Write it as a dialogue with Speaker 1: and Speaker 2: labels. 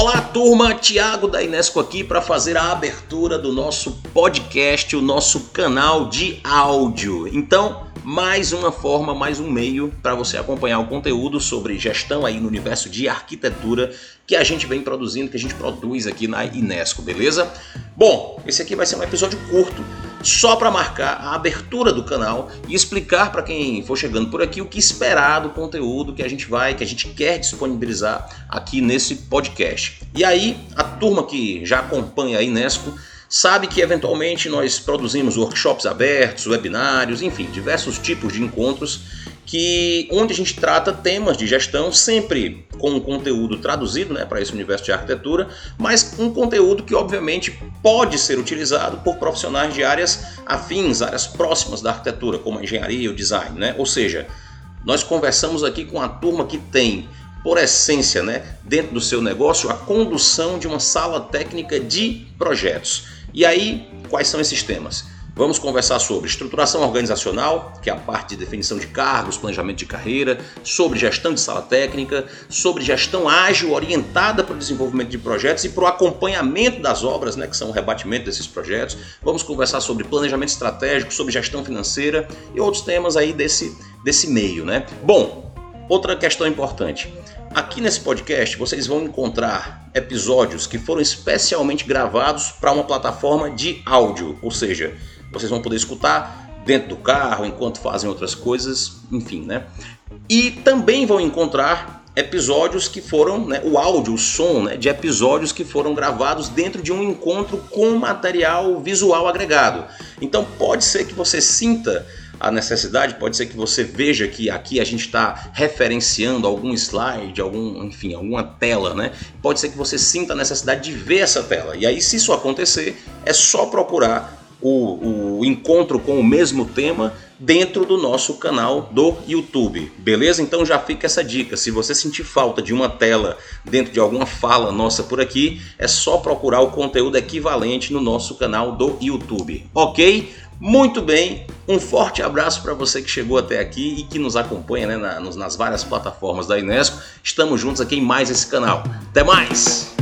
Speaker 1: Olá, turma, Tiago da Inesco aqui para fazer a abertura do nosso podcast, o nosso canal de áudio. Então, mais uma forma, mais um meio para você acompanhar o conteúdo sobre gestão aí no universo de arquitetura que a gente vem produzindo, que a gente produz aqui na Inesco, beleza? Bom, esse aqui vai ser um episódio curto, só para marcar a abertura do canal e explicar para quem for chegando por aqui o que esperar do conteúdo que a gente vai, que a gente quer disponibilizar aqui nesse podcast. E aí, a turma que já acompanha a Inesco sabe que eventualmente nós produzimos workshops abertos, webinários, enfim, diversos tipos de encontros que onde a gente trata temas de gestão sempre com um conteúdo traduzido né, para esse universo de arquitetura, mas um conteúdo que obviamente pode ser utilizado por profissionais de áreas afins, áreas próximas da arquitetura, como a engenharia e o design. Né? Ou seja, nós conversamos aqui com a turma que tem por essência, né, dentro do seu negócio, a condução de uma sala técnica de projetos. E aí, quais são esses temas? Vamos conversar sobre estruturação organizacional, que é a parte de definição de cargos, planejamento de carreira, sobre gestão de sala técnica, sobre gestão ágil orientada para o desenvolvimento de projetos e para o acompanhamento das obras, né, que são o rebatimento desses projetos. Vamos conversar sobre planejamento estratégico, sobre gestão financeira e outros temas aí desse, desse meio. Né? Bom, outra questão importante. Aqui nesse podcast vocês vão encontrar episódios que foram especialmente gravados para uma plataforma de áudio, ou seja, vocês vão poder escutar dentro do carro, enquanto fazem outras coisas, enfim, né? E também vão encontrar episódios que foram, né, o áudio, o som né, de episódios que foram gravados dentro de um encontro com material visual agregado. Então pode ser que você sinta a necessidade, pode ser que você veja que aqui a gente está referenciando algum slide, algum, enfim, alguma tela, né? Pode ser que você sinta a necessidade de ver essa tela. E aí, se isso acontecer, é só procurar o, o encontro com o mesmo tema dentro do nosso canal do YouTube, beleza? Então já fica essa dica. Se você sentir falta de uma tela dentro de alguma fala nossa por aqui, é só procurar o conteúdo equivalente no nosso canal do YouTube, ok? Muito bem, um forte abraço para você que chegou até aqui e que nos acompanha né, nas várias plataformas da Inesco. Estamos juntos aqui em mais esse canal. Até mais!